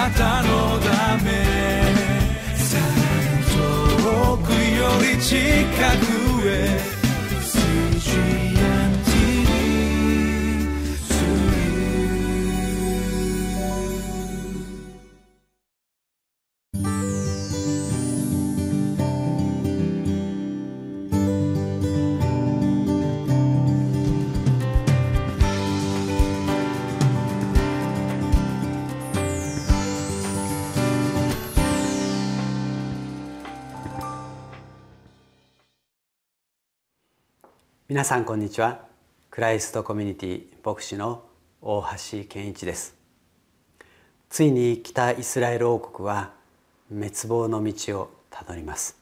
なたのため。さらに遠くより近くへ。皆さんこんにちは。クライストコミュニティ牧師の大橋健一です。ついに北イスラエル王国は滅亡の道をたどります。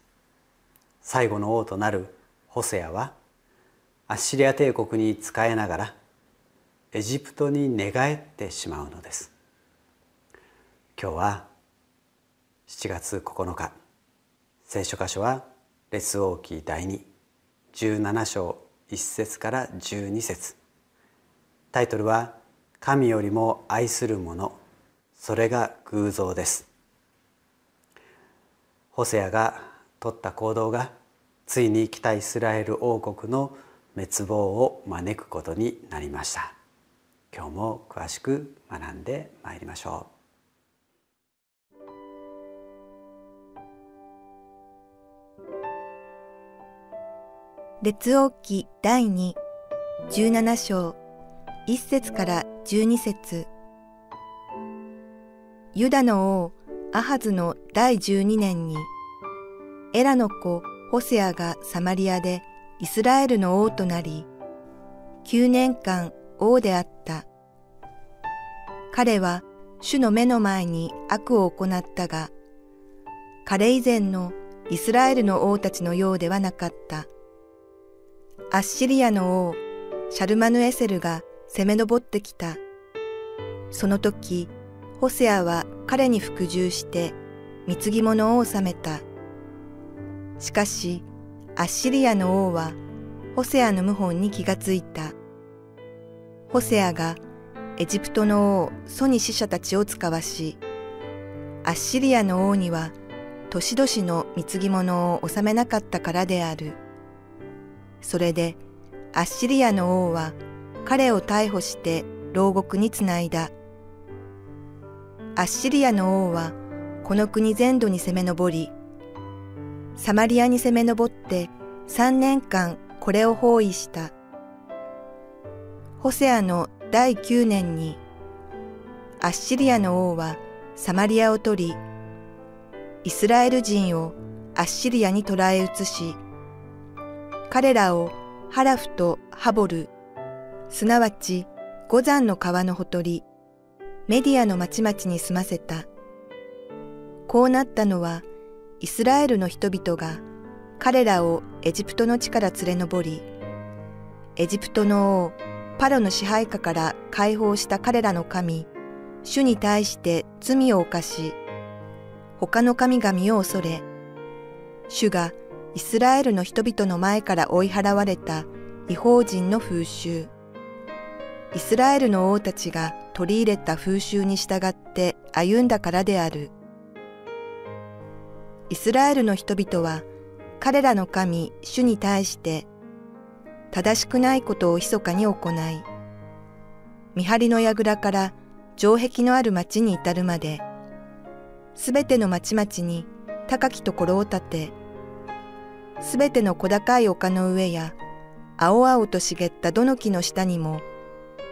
最後の王となるホセアはアッシリア帝国に仕えながらエジプトに寝返ってしまうのです。今日は7月9日。聖書箇所は列王記第217章1節から12節。タイトルは「神よりも愛する者それが偶像です」ホセアが取った行動がついに北イスラエル王国の滅亡を招くことになりました。今日も詳しく学んでまいりましょう。列王記第2、17章、1節から12節ユダの王、アハズの第12年に、エラの子、ホセアがサマリアでイスラエルの王となり、9年間王であった。彼は主の目の前に悪を行ったが、彼以前のイスラエルの王たちのようではなかった。アッシリアの王、シャルマヌエセルが攻め上ってきた。その時、ホセアは彼に服従して貢ぎ物を収めた。しかし、アッシリアの王はホセアの謀反に気がついた。ホセアがエジプトの王ソに死者たちを使わし、アッシリアの王には年々の貢ぎ物を納めなかったからである。それでアッシリアの王は彼を逮捕して牢獄につないだ。アッシリアの王はこの国全土に攻め上り、サマリアに攻め上って三年間これを包囲した。ホセアの第九年に、アッシリアの王はサマリアを取り、イスラエル人をアッシリアに捕らえ移し、彼らをハラフとハボル、すなわち五山の川のほとり、メディアの町々に住ませた。こうなったのは、イスラエルの人々が彼らをエジプトの地から連れ上り、エジプトの王、パロの支配下から解放した彼らの神、主に対して罪を犯し、他の神々を恐れ、主がイスラエルの人々の前から追い払われた違法人の風習。イスラエルの王たちが取り入れた風習に従って歩んだからである。イスラエルの人々は彼らの神、主に対して正しくないことを密かに行い、見張りの櫓から城壁のある町に至るまで、すべての町々に高きところを建て、すべての小高い丘の上や、青々と茂ったどの木の下にも、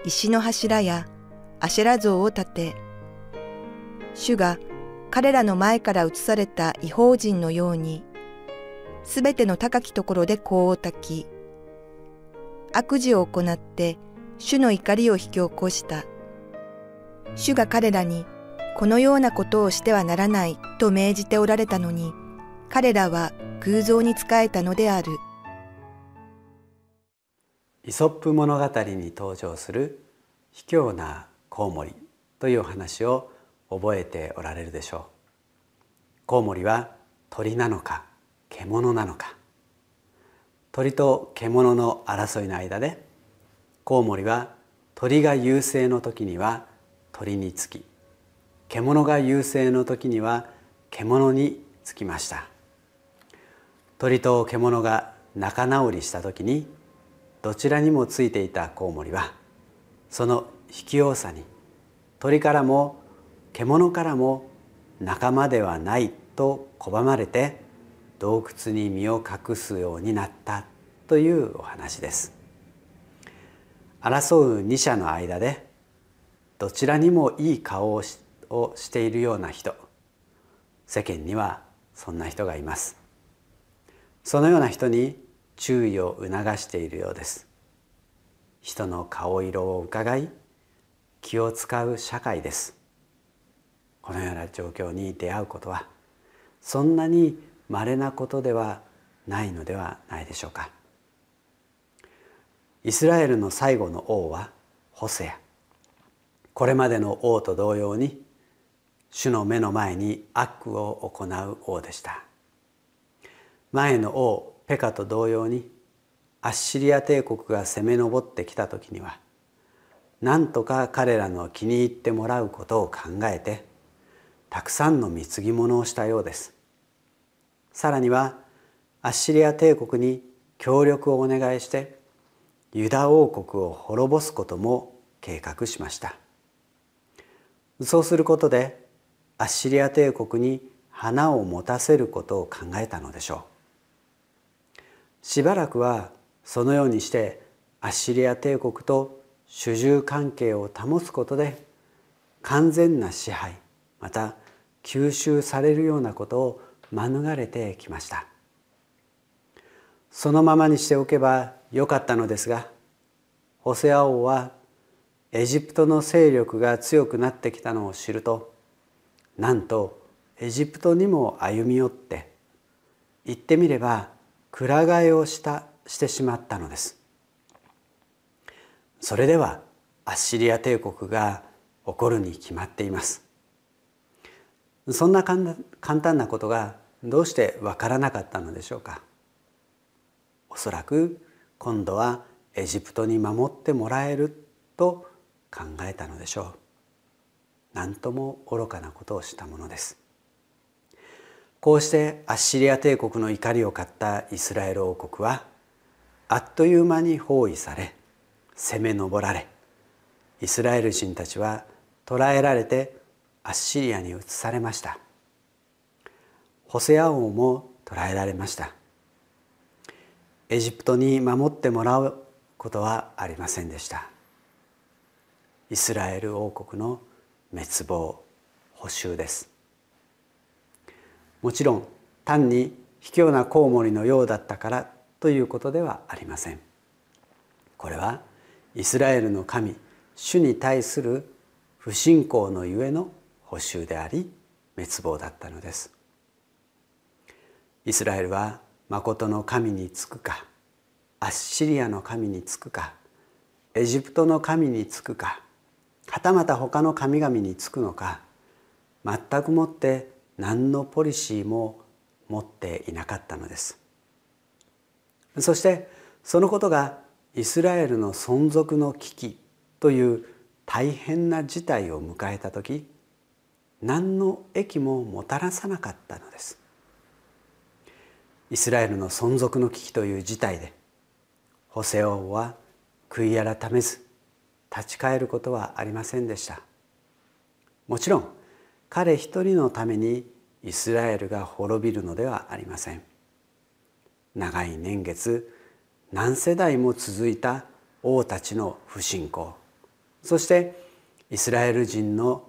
石の柱やアシェラ像を建て、主が彼らの前から移された違法人のように、すべての高きところで香を焚き、悪事を行って主の怒りを引き起こした。主が彼らに、このようなことをしてはならないと命じておられたのに、彼らは偶像に仕えたのである。イソップ物語に登場する卑怯なコウモリというお話を覚えておられるでしょう。コウモリは鳥なのか獣なのか鳥と獣の争いの間でコウモリは鳥が優勢の時には鳥につき獣が優勢の時には獣につきました鳥と獣が仲直りした時にどちらにもついていたコウモリはその卑怯さに鳥からも獣からも仲間ではないと拒まれて洞窟に身を隠すようになったというお話です。争う二者の間でどちらにもいい顔をしているような人世間にはそんな人がいます。そのような人に注意を促しているようです。人の顔色を伺い気を使う社会です。このような状況に出会うことはそんなに稀なことではないのではないでしょうか。イスラエルの最後の王はホセア。これまでの王と同様に主の目の前に悪を行う王でした。前の王ペカと同様にアッシリア帝国が攻め上ってきた時には何とか彼らの気に入ってもらうことを考えてたくさんの貢ぎ物をしたようです。さらにはアッシリア帝国に協力をお願いしてユダ王国を滅ぼすことも計画しました。そうすることでアッシリア帝国に花を持たせることを考えたのでしょう。しばらくはそのようにしてアッシリア帝国と主従関係を保つことで完全な支配また吸収されるようなことを免れてきました。そのままにしておけばよかったのですがホセア王はエジプトの勢力が強くなってきたのを知るとなんとエジプトにも歩み寄って言ってみればくら替えをしたしてしまったのです。それではアッシリア帝国が起こるに決まっています。そんな簡単なことがどうしてわからなかったのでしょうか。おそらく今度はエジプトに守ってもらえると考えたのでしょう。何とも愚かなことをしたものです。こうしてアッシリア帝国の怒りを買ったイスラエル王国はあっという間に包囲され攻め上られイスラエル人たちは捕らえられてアッシリアに移されました。ホセア王も捕らえられました。エジプトに守ってもらうことはありませんでした。イスラエル王国の滅亡補修です。もちろん単に卑怯なコウモリのようだったからということではありません。これはイスラエルの神主に対する不信仰のゆえの補修であり滅亡だったのです。イスラエルは誠の神につくかアッシリアの神につくかエジプトの神につくかはたまた他の神々につくのか全くもって何のポリシーも持っていなかったのです。そしてそのことがイスラエルの存続の危機という大変な事態を迎えた時何の益ももたらさなかったのです。イスラエルの存続の危機という事態でホセ王は悔い改めず立ち返ることはありませんでした。もちろん彼一人のためにイスラエルが滅びるのではありません。長い年月何世代も続いた王たちの不信仰。そしてイスラエル人の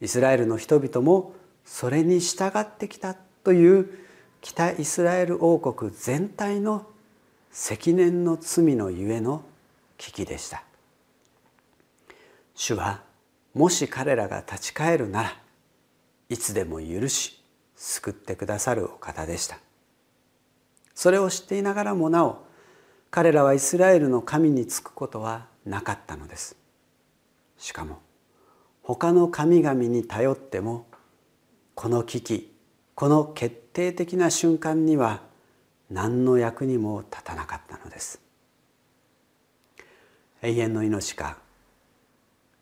イスラエルの人々もそれに従ってきたという北イスラエル王国全体の積年の罪のゆえの危機でした。主はもし彼らが立ち返るならいつでも許し救ってくださるお方でした。それを知っていながらもなお彼らはイスラエルの神につくことはなかったのです。しかも他の神々に頼ってもこの危機この決定的な瞬間には何の役にも立たなかったのです。永遠の命か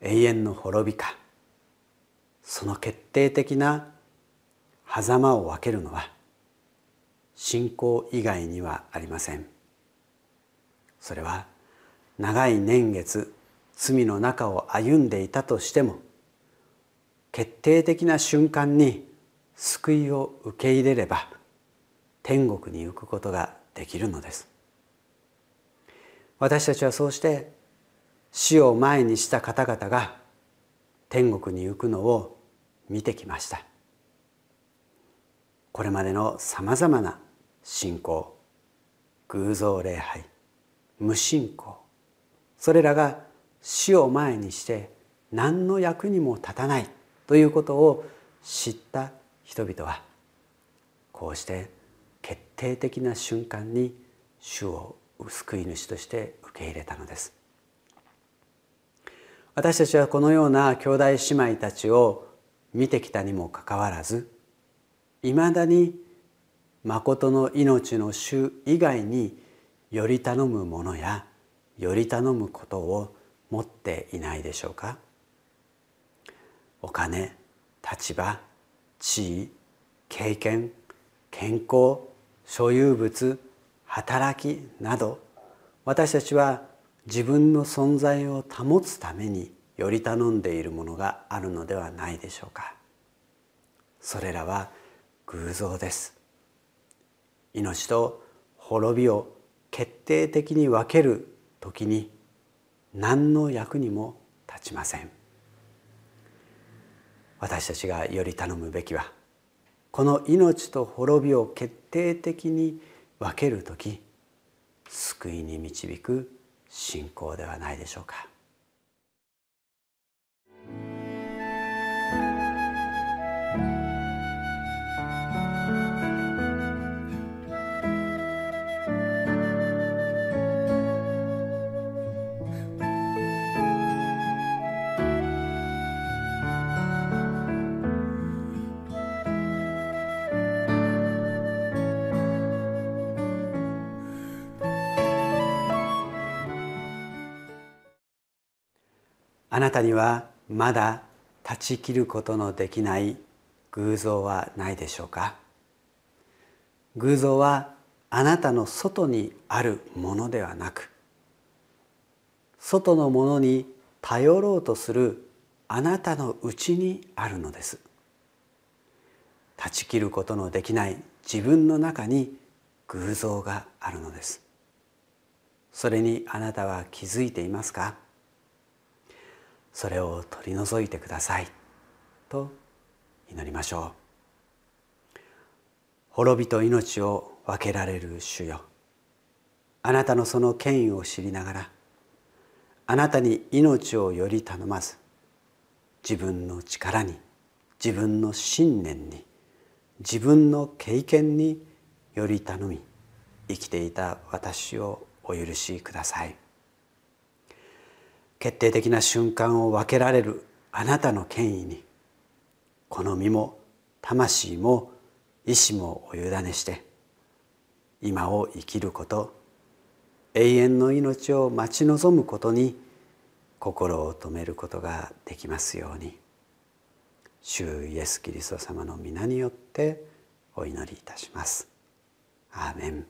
永遠の滅びかその決定的な狭間を分けるのは信仰以外にはありません。それは長い年月罪の中を歩んでいたとしても決定的な瞬間に救いを受け入れれば天国に行くことができるのです。私たちはそうして死を前にした方々が天国に行くのを見てきました。これまでのさまざまな信仰偶像礼拝無信仰それらが死を前にして何の役にも立たないということを知った人々はこうして決定的な瞬間に主を救い主として受け入れたのです。私たちはこのような兄弟姉妹たちを見てきたにもかかわらずいまだに誠の命の主以外により頼むものやより頼むことを持っていないでしょうか。お金立場地位経験健康所有物働きなど私たちは自分の存在を保つためにより頼んでいるものがあるのではないでしょうか。それらは偶像です。命と滅びを決定的に分ける時に何の役にも立ちません。私たちがより頼むべきはこの命と滅びを決定的に分ける時救いに導く信仰ではないでしょうか。あなたにはまだ断ち切ることのできない偶像はないでしょうか？偶像はあなたの外にあるものではなく外のものに頼ろうとするあなたのうちにあるのです。断ち切ることのできない自分の中に偶像があるのです。それにあなたは気づいていますか？それを取り除いてください。と祈りましょう。滅びと命を分けられる主よ。あなたのその権威を知りながらあなたに命をより頼まず自分の力に自分の信念に自分の経験により頼み生きていた私をお許しください。決定的な瞬間を分けられるあなたの権威にこの身も魂も意志もお委ねして今を生きること永遠の命を待ち望むことに心を止めることができますように主イエス・キリスト様の皆によってお祈りいたします。アーメン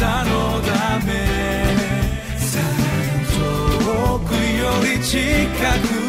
たのだめ。遠くより近く